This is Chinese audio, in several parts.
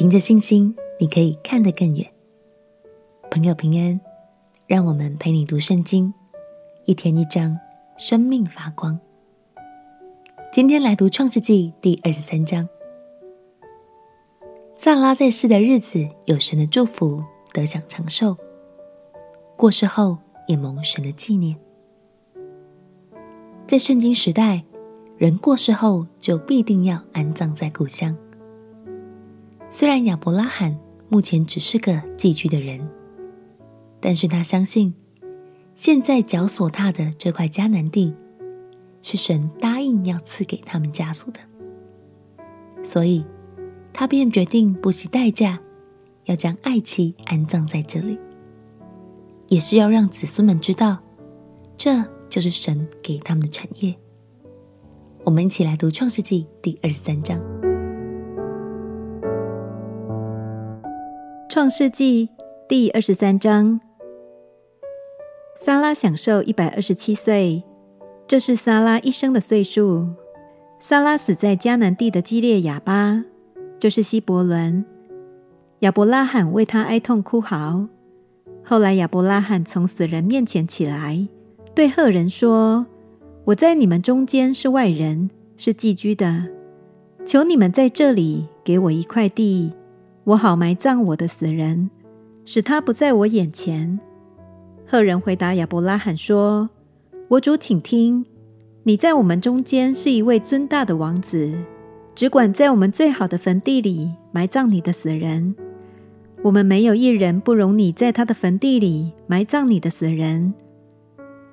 凭着信心，你可以看得更远。朋友平安，让我们陪你读圣经，一天一章，生命发光。今天来读创世纪第二十三章。萨拉在世的日子，有神的祝福，得享长寿；过世后，也蒙神的纪念。在圣经时代，人过世后就必定要安葬在故乡。虽然亚伯拉罕目前只是个寄居的人，但是他相信，现在脚所踏的这块迦南地，是神答应要赐给他们家族的，所以他便决定不惜代价，要将爱妻安葬在这里，也是要让子孙们知道，这就是神给他们的产业。我们一起来读《创世纪》第二十三章。《创世纪》第二十三章，撒拉享受一百二十七岁，这是撒拉一生的岁数。撒拉死在迦南地的基列雅巴，就是希伯伦。亚伯拉罕为他哀痛哭嚎。后来亚伯拉罕从死人面前起来，对赫人说。我在你们中间是外人，是寄居的。求你们在这里给我一块地，我好埋葬我的死人，使他不在我眼前。赫人回答亚伯拉罕说：“我主，请听，你在我们中间是一位尊大的王子，只管在我们最好的坟地里埋葬你的死人。我们没有一人不容你在他的坟地里埋葬你的死人。”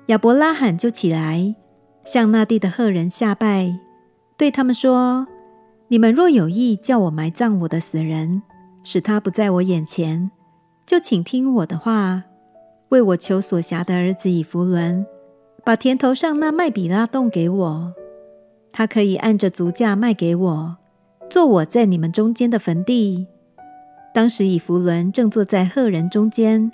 亚伯拉罕就起来。向那地的赫人下拜，对他们说：“你们若有意叫我埋葬我的死人，使他不在我眼前，就请听我的话，为我求所辖的儿子以弗伦，把田头上那麦比拉洞给我，他可以按着足价卖给我，做我在你们中间的坟地。”当时以弗伦正坐在赫人中间，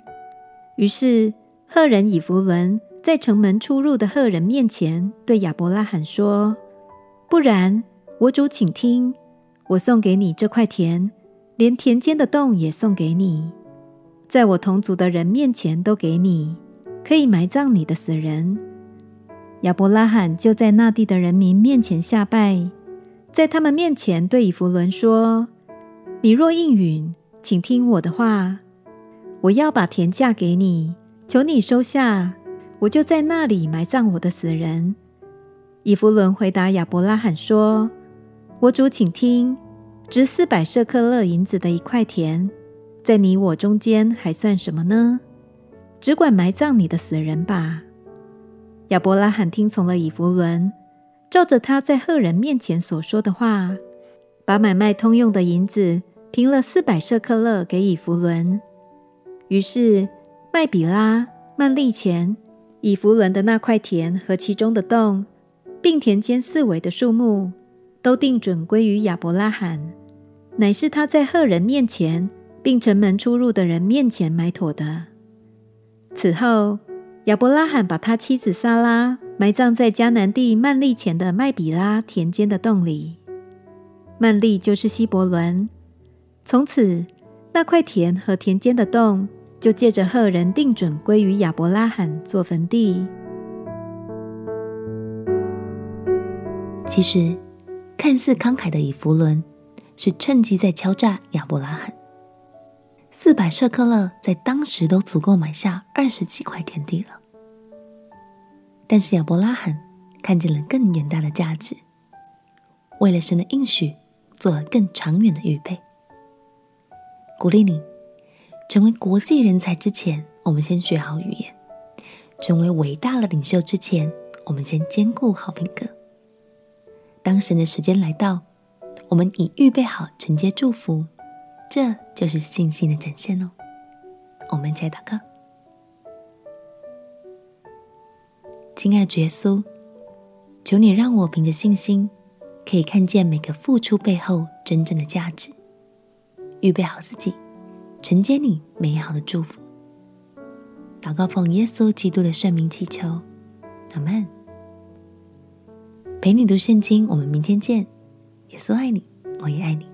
于是赫人以弗伦。在城门出入的赫人面前，对亚伯拉罕说：“不然，我主请听，我送给你这块田，连田间的洞也送给你，在我同族的人面前都给你，可以埋葬你的死人。”亚伯拉罕就在那地的人民面前下拜，在他们面前对以弗伦说：“你若应允，请听我的话，我要把田价给你，求你收下。”我就在那里埋葬我的死人。以弗伦回答亚伯拉罕说：“我主，请听，值四百舍克勒银子的一块田，在你我中间还算什么呢？只管埋葬你的死人吧。”亚伯拉罕听从了以弗伦，照着他在赫人面前所说的话，把买卖通用的银子平了四百舍克勒给以弗伦。于是麦比拉、曼利前。以弗伦的那块田和其中的洞，并田间四围的树木，都定准归于亚伯拉罕，乃是他在赫人面前，并城门出入的人面前埋妥的。此后，亚伯拉罕把他妻子萨拉埋葬在迦南地曼利前的麦比拉田间的洞里。曼利就是希伯伦。从此，那块田和田间的洞。就借着赫人定准归于亚伯拉罕做坟地。其实，看似慷慨的以弗伦是趁机在敲诈亚伯拉罕。四百舍客勒在当时都足够买下二十几块田地了。但是亚伯拉罕看见了更远大的价值，为了神的应许，做了更长远的预备。鼓励你。成为国际人才之前，我们先学好语言；成为伟大的领袖之前，我们先兼顾好品格。当神的时间来到，我们已预备好承接祝福，这就是信心的展现哦。我们一起来祷告：亲爱的主耶稣，求你让我凭着信心，可以看见每个付出背后真正的价值，预备好自己。承接你美好的祝福，祷告奉耶稣基督的圣名祈求，阿门。陪你读圣经，我们明天见。耶稣爱你，我也爱你。